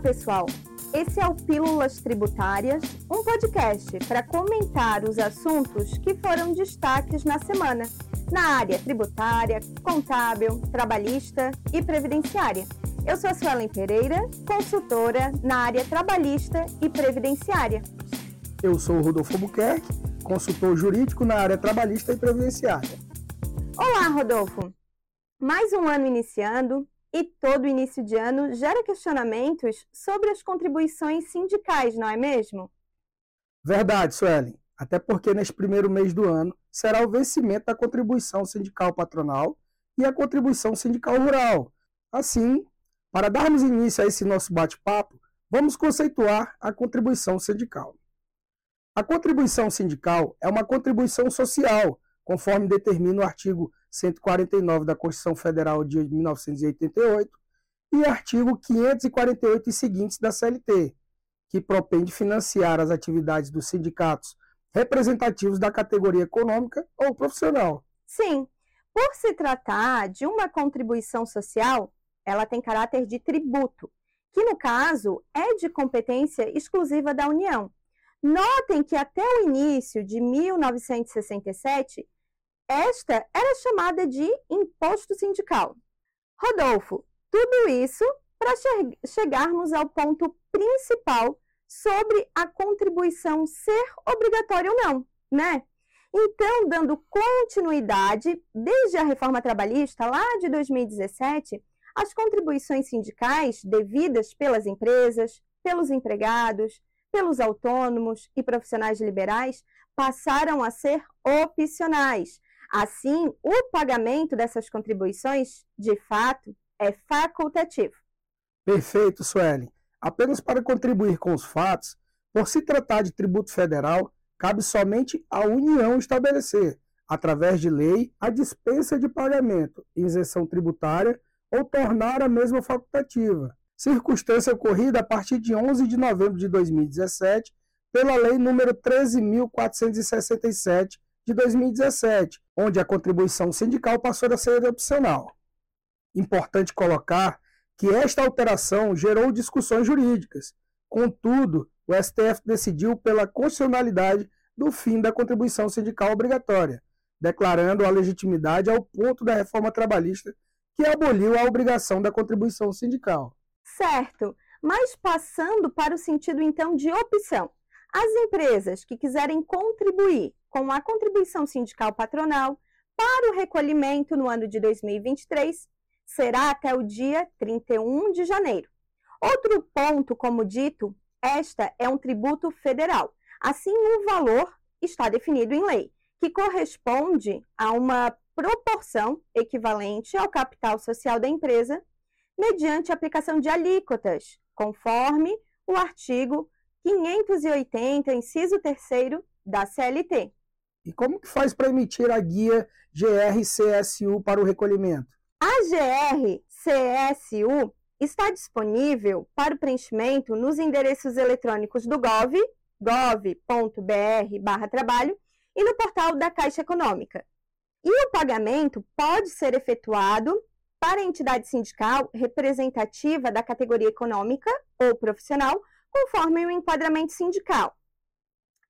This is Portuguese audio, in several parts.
pessoal! Esse é o Pílulas Tributárias, um podcast para comentar os assuntos que foram destaques na semana, na área tributária, contábil, trabalhista e previdenciária. Eu sou a Suelen Pereira, consultora na área trabalhista e previdenciária. Eu sou o Rodolfo Buquerque, consultor jurídico na área trabalhista e previdenciária. Olá, Rodolfo! Mais um ano iniciando e todo início de ano gera questionamentos sobre as contribuições sindicais, não é mesmo? Verdade, Suelen. Até porque neste primeiro mês do ano será o vencimento da contribuição sindical patronal e a contribuição sindical rural. Assim, para darmos início a esse nosso bate-papo, vamos conceituar a contribuição sindical. A contribuição sindical é uma contribuição social, conforme determina o artigo 149 da Constituição Federal de 1988 e artigo 548 e seguintes da CLT, que propende financiar as atividades dos sindicatos representativos da categoria econômica ou profissional. Sim, por se tratar de uma contribuição social, ela tem caráter de tributo, que no caso é de competência exclusiva da União. Notem que até o início de 1967 esta era chamada de imposto sindical. Rodolfo, tudo isso para che chegarmos ao ponto principal sobre a contribuição ser obrigatória ou não, né? Então, dando continuidade, desde a reforma trabalhista lá de 2017, as contribuições sindicais devidas pelas empresas, pelos empregados, pelos autônomos e profissionais liberais passaram a ser opcionais, Assim, o pagamento dessas contribuições, de fato, é facultativo. Perfeito, Suelen. Apenas para contribuir com os fatos, por se tratar de tributo federal, cabe somente à União estabelecer, através de lei, a dispensa de pagamento, isenção tributária ou tornar a mesma facultativa. Circunstância ocorrida a partir de 11 de novembro de 2017 pela Lei nº 13.467, de 2017, onde a contribuição sindical passou a ser opcional. Importante colocar que esta alteração gerou discussões jurídicas. Contudo, o STF decidiu pela constitucionalidade do fim da contribuição sindical obrigatória, declarando a legitimidade ao ponto da reforma trabalhista que aboliu a obrigação da contribuição sindical. Certo, mas passando para o sentido então de opção. As empresas que quiserem contribuir com a contribuição sindical patronal para o recolhimento no ano de 2023 será até o dia 31 de janeiro. Outro ponto, como dito, esta é um tributo federal. Assim, o valor está definido em lei, que corresponde a uma proporção equivalente ao capital social da empresa, mediante aplicação de alíquotas, conforme o artigo 580, inciso 3 da CLT. E como que faz para emitir a guia GRCSU para o recolhimento? A GRCSU está disponível para o preenchimento nos endereços eletrônicos do gov, gov.br/trabalho e no portal da Caixa Econômica. E o pagamento pode ser efetuado para a entidade sindical representativa da categoria econômica ou profissional, conforme o enquadramento sindical.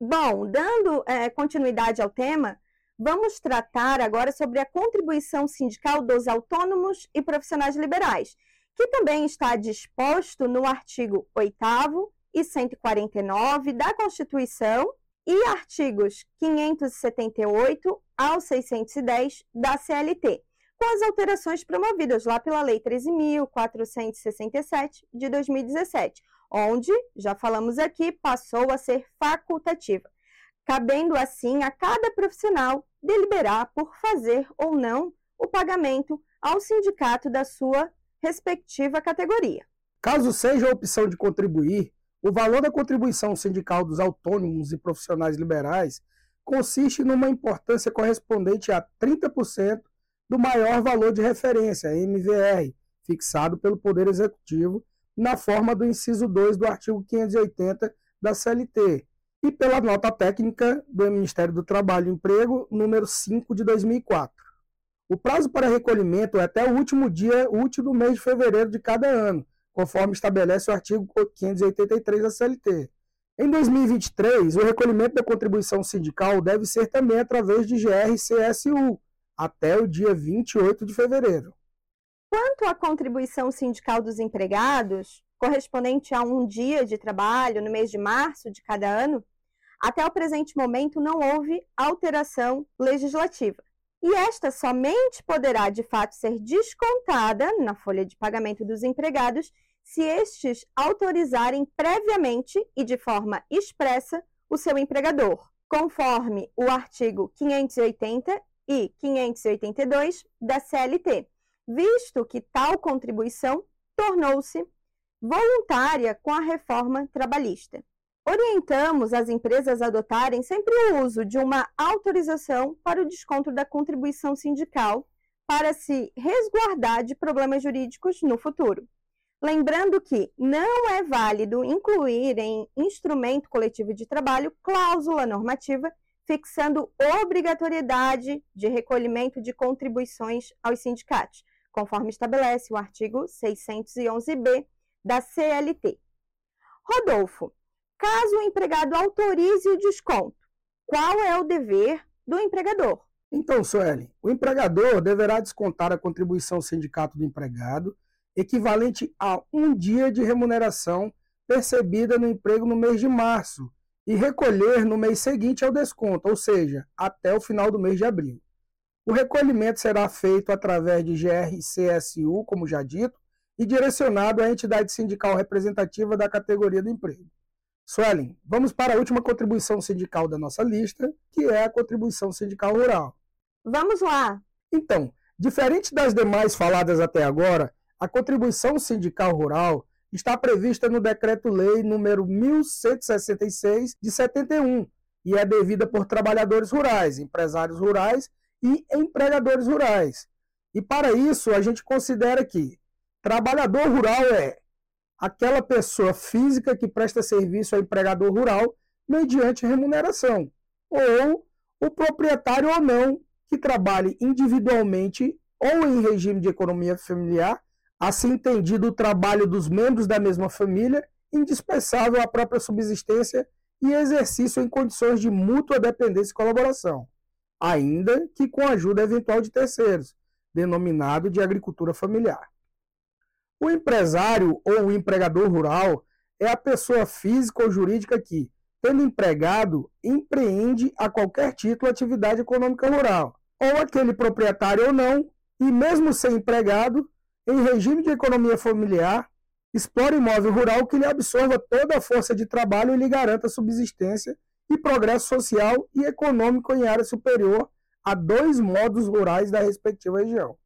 Bom, dando é, continuidade ao tema, vamos tratar agora sobre a contribuição sindical dos autônomos e profissionais liberais, que também está disposto no artigo 8 e 149 da Constituição e artigos 578 ao 610 da CLT, com as alterações promovidas lá pela Lei 13.467 de 2017 onde, já falamos aqui, passou a ser facultativa, cabendo assim a cada profissional deliberar por fazer ou não o pagamento ao sindicato da sua respectiva categoria. Caso seja a opção de contribuir, o valor da contribuição sindical dos autônomos e profissionais liberais consiste numa importância correspondente a 30% do maior valor de referência, MVR, fixado pelo Poder Executivo na forma do inciso 2 do artigo 580 da CLT e pela nota técnica do Ministério do Trabalho e Emprego número 5 de 2004. O prazo para recolhimento é até o último dia útil do mês de fevereiro de cada ano, conforme estabelece o artigo 583 da CLT. Em 2023, o recolhimento da contribuição sindical deve ser também através de GRCSU, até o dia 28 de fevereiro. Quanto à contribuição sindical dos empregados, correspondente a um dia de trabalho no mês de março de cada ano, até o presente momento não houve alteração legislativa. E esta somente poderá, de fato, ser descontada na folha de pagamento dos empregados se estes autorizarem previamente e de forma expressa o seu empregador, conforme o artigo 580 e 582 da CLT, visto que tal contribuição tornou-se voluntária com a reforma trabalhista. Orientamos as empresas a adotarem sempre o uso de uma autorização para o desconto da contribuição sindical para se resguardar de problemas jurídicos no futuro. Lembrando que não é válido incluir em instrumento coletivo de trabalho cláusula normativa fixando obrigatoriedade de recolhimento de contribuições aos sindicatos, conforme estabelece o artigo 611b da CLT. Rodolfo, caso o empregado autorize o desconto, qual é o dever do empregador? Então, Sueli, o empregador deverá descontar a contribuição sindicato do empregado, equivalente a um dia de remuneração percebida no emprego no mês de março, e recolher no mês seguinte ao desconto, ou seja, até o final do mês de abril. O recolhimento será feito através de GRCSU, como já dito, e direcionado à entidade sindical representativa da categoria do emprego. Suelen, vamos para a última contribuição sindical da nossa lista, que é a contribuição sindical rural. Vamos lá! Então, diferente das demais faladas até agora, a contribuição sindical rural está prevista no Decreto-Lei número 1166 de 71 e é devida por trabalhadores rurais, empresários rurais e empregadores rurais. E para isso, a gente considera que trabalhador rural é aquela pessoa física que presta serviço ao empregador rural mediante remuneração, ou o proprietário ou não que trabalhe individualmente ou em regime de economia familiar Assim entendido o trabalho dos membros da mesma família, indispensável à própria subsistência e exercício em condições de mútua dependência e colaboração, ainda que com ajuda eventual de terceiros, denominado de agricultura familiar. O empresário ou o empregador rural é a pessoa física ou jurídica que, tendo empregado, empreende a qualquer título atividade econômica rural, ou aquele proprietário ou não, e mesmo sem empregado, em regime de economia familiar, explora imóvel rural que lhe absorva toda a força de trabalho e lhe garanta subsistência e progresso social e econômico em área superior a dois modos rurais da respectiva região,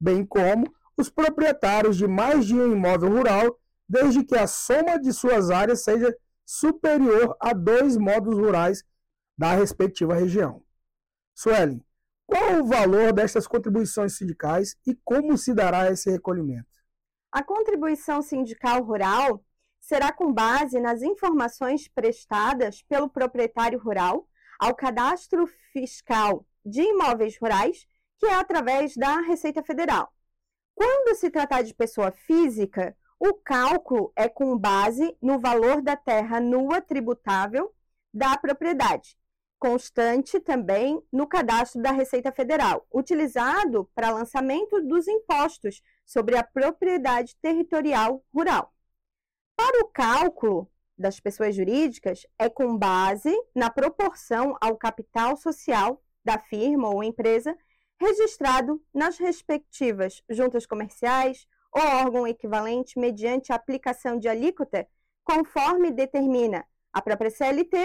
bem como os proprietários de mais de um imóvel rural, desde que a soma de suas áreas seja superior a dois modos rurais da respectiva região. Suelen, qual o valor destas contribuições sindicais e como se dará esse recolhimento? A contribuição sindical rural será com base nas informações prestadas pelo proprietário rural ao cadastro fiscal de imóveis rurais, que é através da Receita Federal. Quando se tratar de pessoa física, o cálculo é com base no valor da terra nua tributável da propriedade, constante também no cadastro da Receita Federal, utilizado para lançamento dos impostos sobre a propriedade territorial rural. Para o cálculo das pessoas jurídicas, é com base na proporção ao capital social da firma ou empresa registrado nas respectivas juntas comerciais ou órgão equivalente mediante aplicação de alíquota, conforme determina a própria CLT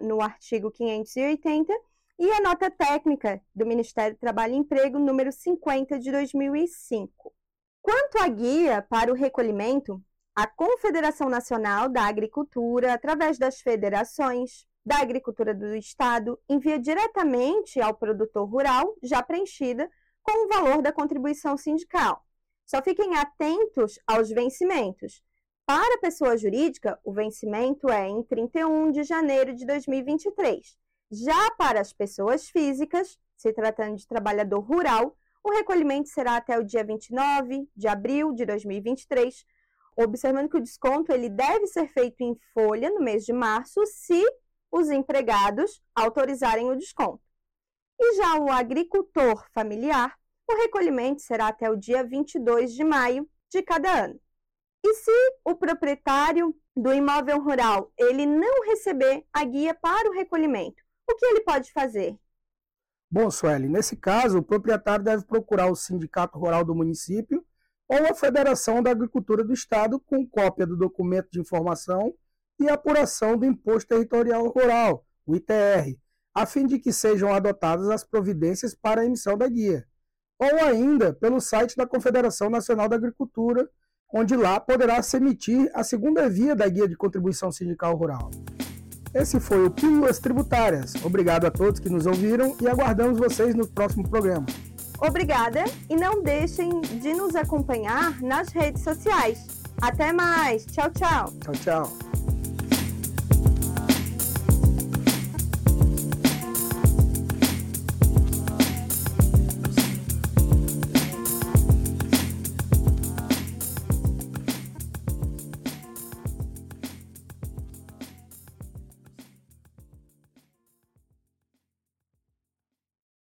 no artigo 580, e a nota técnica do Ministério do Trabalho e Emprego, número 50 de 2005. Quanto à guia para o recolhimento, a Confederação Nacional da Agricultura, através das federações da Agricultura do Estado, envia diretamente ao produtor rural, já preenchida, com o valor da contribuição sindical. Só fiquem atentos aos vencimentos. Para a pessoa jurídica, o vencimento é em 31 de janeiro de 2023. Já para as pessoas físicas, se tratando de trabalhador rural, o recolhimento será até o dia 29 de abril de 2023, observando que o desconto ele deve ser feito em folha no mês de março, se os empregados autorizarem o desconto. E já o agricultor familiar, o recolhimento será até o dia 22 de maio de cada ano. E se o proprietário do imóvel rural ele não receber a guia para o recolhimento, o que ele pode fazer? Bom, Sueli, nesse caso, o proprietário deve procurar o sindicato rural do município ou a Federação da Agricultura do Estado com cópia do documento de informação e apuração do Imposto Territorial Rural, o ITR, a fim de que sejam adotadas as providências para a emissão da guia. Ou ainda pelo site da Confederação Nacional da Agricultura, onde lá poderá se emitir a segunda via da guia de contribuição sindical rural. Esse foi o Pílulas Tributárias. Obrigado a todos que nos ouviram e aguardamos vocês no próximo programa. Obrigada e não deixem de nos acompanhar nas redes sociais. Até mais. Tchau, tchau. Tchau, tchau.